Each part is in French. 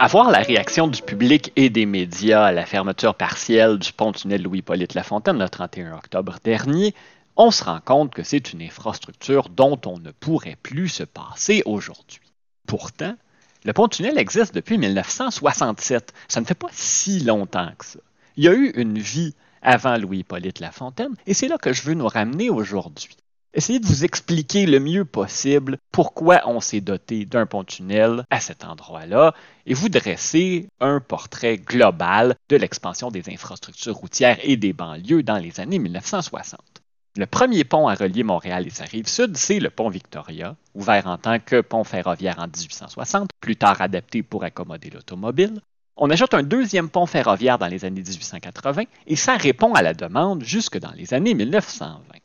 À voir la réaction du public et des médias à la fermeture partielle du pont-tunnel Louis-Polyte Lafontaine le 31 octobre dernier, on se rend compte que c'est une infrastructure dont on ne pourrait plus se passer aujourd'hui. Pourtant, le pont-tunnel existe depuis 1967. Ça ne fait pas si longtemps que ça. Il y a eu une vie avant Louis-Polyte Lafontaine et c'est là que je veux nous ramener aujourd'hui. Essayez de vous expliquer le mieux possible pourquoi on s'est doté d'un pont-tunnel à cet endroit-là et vous dresser un portrait global de l'expansion des infrastructures routières et des banlieues dans les années 1960. Le premier pont à relier Montréal et sa rive sud, c'est le pont Victoria, ouvert en tant que pont ferroviaire en 1860, plus tard adapté pour accommoder l'automobile. On ajoute un deuxième pont ferroviaire dans les années 1880 et ça répond à la demande jusque dans les années 1920.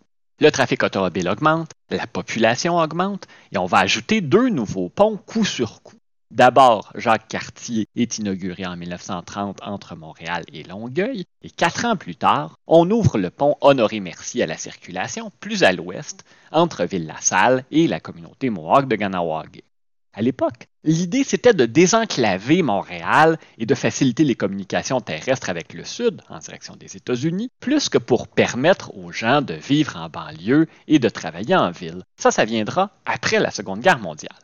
Le trafic automobile augmente, la population augmente et on va ajouter deux nouveaux ponts coup sur coup. D'abord, Jacques Cartier est inauguré en 1930 entre Montréal et Longueuil, et quatre ans plus tard, on ouvre le pont Honoré-Mercier à la circulation, plus à l'ouest, entre Ville-la-Salle et la communauté Mohawk de Ganawagé. À l'époque, l'idée c'était de désenclaver Montréal et de faciliter les communications terrestres avec le sud, en direction des États-Unis, plus que pour permettre aux gens de vivre en banlieue et de travailler en ville. Ça, ça viendra après la Seconde Guerre mondiale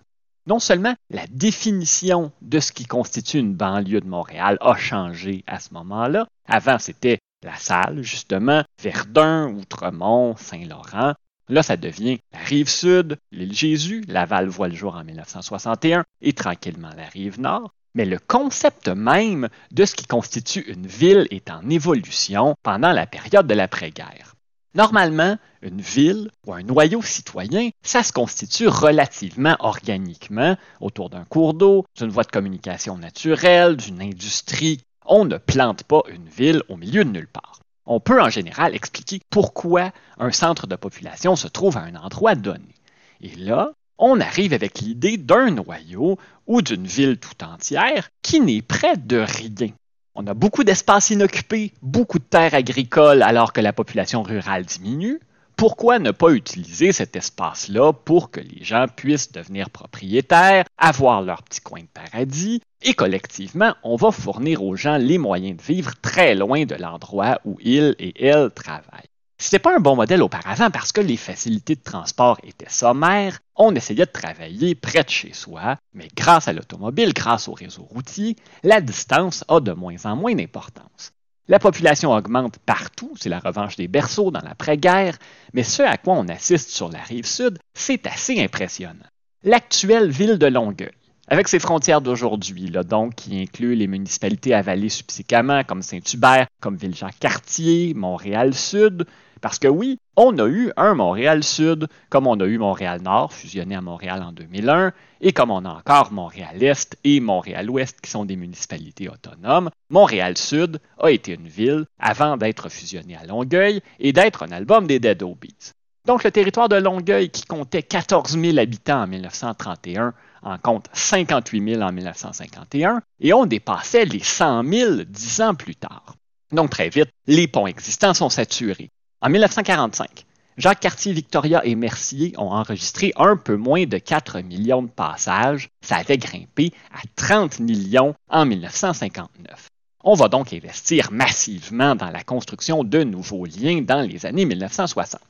non seulement la définition de ce qui constitue une banlieue de Montréal a changé à ce moment-là. Avant, c'était la Salle, justement, Verdun, Outremont, Saint-Laurent. Là, ça devient la rive sud, l'île Jésus, Laval voit le jour en 1961 et tranquillement la rive nord. Mais le concept même de ce qui constitue une ville est en évolution pendant la période de l'après-guerre. Normalement, une ville ou un noyau citoyen, ça se constitue relativement organiquement autour d'un cours d'eau, d'une voie de communication naturelle, d'une industrie. On ne plante pas une ville au milieu de nulle part. On peut en général expliquer pourquoi un centre de population se trouve à un endroit donné. Et là, on arrive avec l'idée d'un noyau ou d'une ville tout entière qui n'est près de rien. On a beaucoup d'espaces inoccupés, beaucoup de terres agricoles alors que la population rurale diminue. Pourquoi ne pas utiliser cet espace-là pour que les gens puissent devenir propriétaires, avoir leur petit coin de paradis, et collectivement, on va fournir aux gens les moyens de vivre très loin de l'endroit où ils et elles travaillent. C'était pas un bon modèle auparavant parce que les facilités de transport étaient sommaires, on essayait de travailler près de chez soi, mais grâce à l'automobile, grâce au réseau routier, la distance a de moins en moins d'importance. La population augmente partout, c'est la revanche des berceaux dans l'après-guerre, mais ce à quoi on assiste sur la rive sud, c'est assez impressionnant. L'actuelle ville de Longueuil, avec ses frontières d'aujourd'hui, donc qui incluent les municipalités avalées subséquemment comme Saint-Hubert, comme Ville-Jean-Cartier, Montréal-Sud, parce que oui, on a eu un Montréal-Sud, comme on a eu Montréal-Nord, fusionné à Montréal en 2001, et comme on a encore Montréal-Est et Montréal-Ouest, qui sont des municipalités autonomes. Montréal-Sud a été une ville avant d'être fusionné à Longueuil et d'être un album des Dead Obies. Donc le territoire de Longueuil, qui comptait 14 000 habitants en 1931, en compte 58 000 en 1951, et on dépassait les 100 000 dix ans plus tard. Donc très vite, les ponts existants sont saturés. En 1945, Jacques Cartier, Victoria et Mercier ont enregistré un peu moins de 4 millions de passages. Ça avait grimpé à 30 millions en 1959. On va donc investir massivement dans la construction de nouveaux liens dans les années 1960.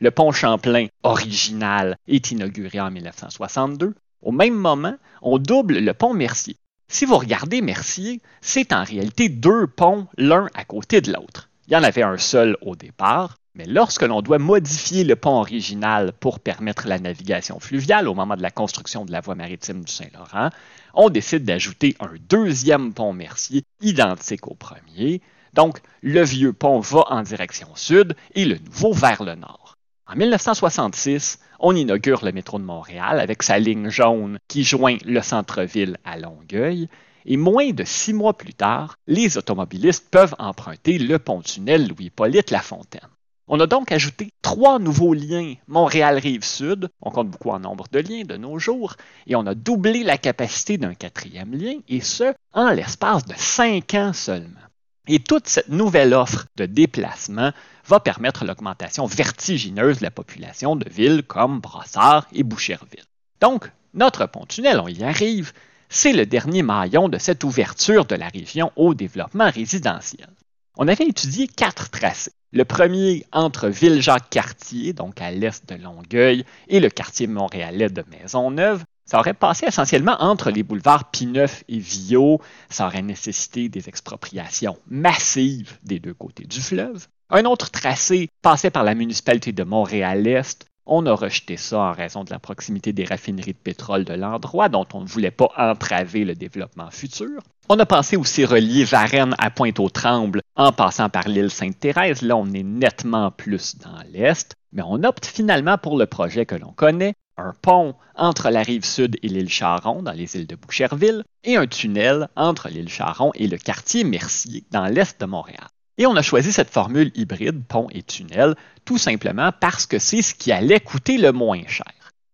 Le pont Champlain, original, est inauguré en 1962. Au même moment, on double le pont Mercier. Si vous regardez Mercier, c'est en réalité deux ponts l'un à côté de l'autre. Il y en avait un seul au départ, mais lorsque l'on doit modifier le pont original pour permettre la navigation fluviale au moment de la construction de la voie maritime du Saint-Laurent, on décide d'ajouter un deuxième pont Mercier identique au premier. Donc, le vieux pont va en direction sud et le nouveau vers le nord. En 1966, on inaugure le métro de Montréal avec sa ligne jaune qui joint le centre-ville à Longueuil et moins de six mois plus tard, les automobilistes peuvent emprunter le pont-tunnel Louis-Polyte Lafontaine. On a donc ajouté trois nouveaux liens Montréal-Rive-Sud, on compte beaucoup en nombre de liens de nos jours, et on a doublé la capacité d'un quatrième lien, et ce, en l'espace de cinq ans seulement. Et toute cette nouvelle offre de déplacement va permettre l'augmentation vertigineuse de la population de villes comme Brossard et Boucherville. Donc, notre pont-tunnel, on y arrive, c'est le dernier maillon de cette ouverture de la région au développement résidentiel. On avait étudié quatre tracés. Le premier entre Ville-Jacques-Cartier, donc à l'est de Longueuil, et le quartier montréalais de Maisonneuve. Ça aurait passé essentiellement entre les boulevards Pineuf et Viau. Ça aurait nécessité des expropriations massives des deux côtés du fleuve. Un autre tracé passait par la municipalité de Montréal-Est. On a rejeté ça en raison de la proximité des raffineries de pétrole de l'endroit dont on ne voulait pas entraver le développement futur. On a pensé aussi relier Varennes à Pointe-aux-Trembles en passant par l'île Sainte-Thérèse. Là, on est nettement plus dans l'est, mais on opte finalement pour le projet que l'on connaît, un pont entre la rive sud et l'île Charon dans les îles de Boucherville et un tunnel entre l'île Charon et le quartier Mercier dans l'est de Montréal. Et on a choisi cette formule hybride, pont et tunnel, tout simplement parce que c'est ce qui allait coûter le moins cher.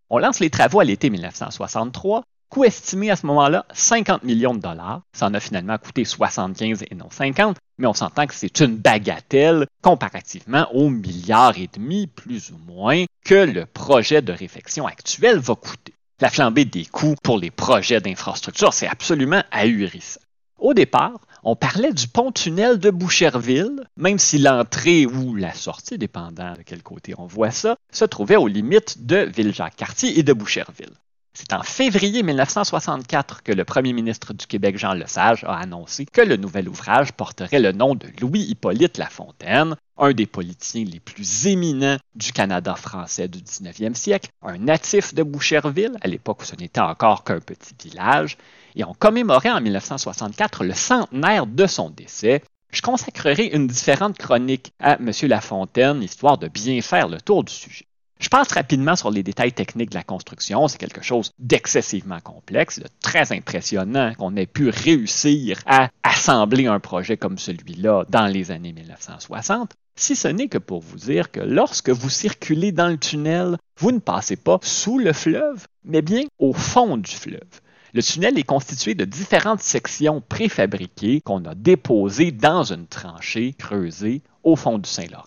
On lance les travaux à l'été 1963, coût estimé à ce moment-là 50 millions de dollars. Ça en a finalement coûté 75 et non 50, mais on s'entend que c'est une bagatelle comparativement aux milliards et demi, plus ou moins, que le projet de réfection actuel va coûter. La flambée des coûts pour les projets d'infrastructure, c'est absolument ahurissant. Au départ, on parlait du pont-tunnel de Boucherville, même si l'entrée ou la sortie, dépendant de quel côté on voit ça, se trouvait aux limites de Ville-Jacques-Cartier et de Boucherville. C'est en février 1964 que le premier ministre du Québec, Jean Lesage, a annoncé que le nouvel ouvrage porterait le nom de Louis-Hippolyte Lafontaine, un des politiciens les plus éminents du Canada français du 19e siècle, un natif de Boucherville, à l'époque où ce n'était encore qu'un petit village, et on commémorait en 1964 le centenaire de son décès. Je consacrerai une différente chronique à M. Lafontaine, histoire de bien faire le tour du sujet. Je passe rapidement sur les détails techniques de la construction. C'est quelque chose d'excessivement complexe, de très impressionnant qu'on ait pu réussir à assembler un projet comme celui-là dans les années 1960. Si ce n'est que pour vous dire que lorsque vous circulez dans le tunnel, vous ne passez pas sous le fleuve, mais bien au fond du fleuve. Le tunnel est constitué de différentes sections préfabriquées qu'on a déposées dans une tranchée creusée au fond du Saint-Laurent.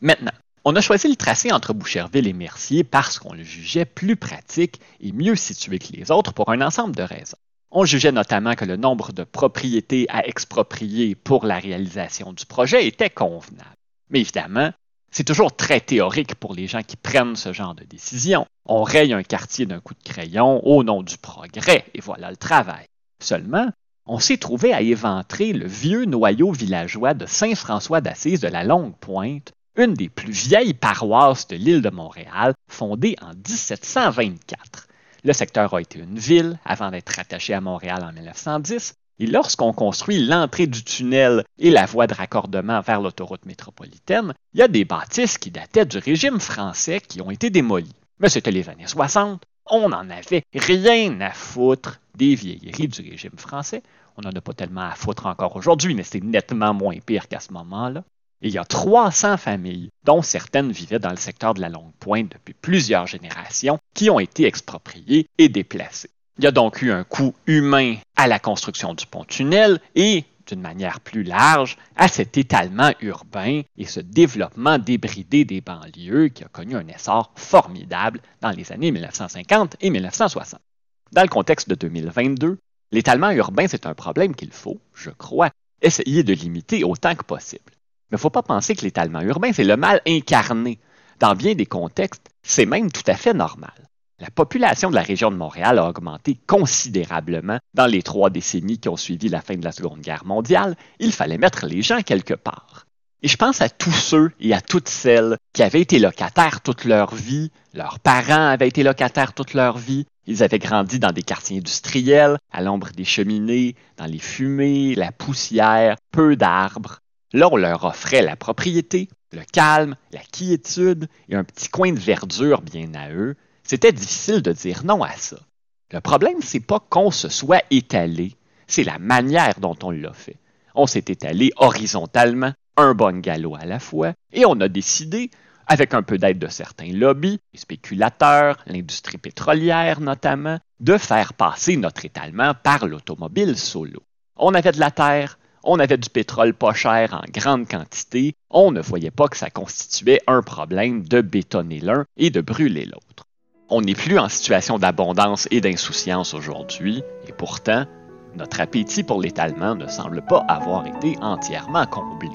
Maintenant, on a choisi le tracé entre Boucherville et Mercier parce qu'on le jugeait plus pratique et mieux situé que les autres pour un ensemble de raisons. On jugeait notamment que le nombre de propriétés à exproprier pour la réalisation du projet était convenable. Mais évidemment, c'est toujours très théorique pour les gens qui prennent ce genre de décision. On raye un quartier d'un coup de crayon au nom du progrès, et voilà le travail. Seulement, on s'est trouvé à éventrer le vieux noyau villageois de Saint-François d'Assise de la Longue Pointe, une des plus vieilles paroisses de l'île de Montréal, fondée en 1724. Le secteur a été une ville avant d'être rattaché à Montréal en 1910, et lorsqu'on construit l'entrée du tunnel et la voie de raccordement vers l'autoroute métropolitaine, il y a des bâtisses qui dataient du régime français qui ont été démolies. Mais c'était les années 60, on n'en avait rien à foutre des vieilleries du régime français. On n'en a pas tellement à foutre encore aujourd'hui, mais c'est nettement moins pire qu'à ce moment-là. Il y a 300 familles, dont certaines vivaient dans le secteur de la Longue Pointe depuis plusieurs générations, qui ont été expropriées et déplacées. Il y a donc eu un coût humain à la construction du pont-tunnel et, d'une manière plus large, à cet étalement urbain et ce développement débridé des banlieues qui a connu un essor formidable dans les années 1950 et 1960. Dans le contexte de 2022, l'étalement urbain, c'est un problème qu'il faut, je crois, essayer de limiter autant que possible. Mais il ne faut pas penser que l'étalement urbain, c'est le mal incarné. Dans bien des contextes, c'est même tout à fait normal. La population de la région de Montréal a augmenté considérablement dans les trois décennies qui ont suivi la fin de la Seconde Guerre mondiale. Il fallait mettre les gens quelque part. Et je pense à tous ceux et à toutes celles qui avaient été locataires toute leur vie, leurs parents avaient été locataires toute leur vie, ils avaient grandi dans des quartiers industriels, à l'ombre des cheminées, dans les fumées, la poussière, peu d'arbres. Là, on leur offrait la propriété, le calme, la quiétude et un petit coin de verdure bien à eux, c'était difficile de dire non à ça. Le problème, c'est pas qu'on se soit étalé, c'est la manière dont on l'a fait. On s'est étalé horizontalement, un bon galop à la fois, et on a décidé, avec un peu d'aide de certains lobbies, les spéculateurs, l'industrie pétrolière notamment, de faire passer notre étalement par l'automobile solo. On avait de la terre, on avait du pétrole pas cher en grande quantité, on ne voyait pas que ça constituait un problème de bétonner l'un et de brûler l'autre. On n'est plus en situation d'abondance et d'insouciance aujourd'hui, et pourtant, notre appétit pour l'étalement ne semble pas avoir été entièrement comblé.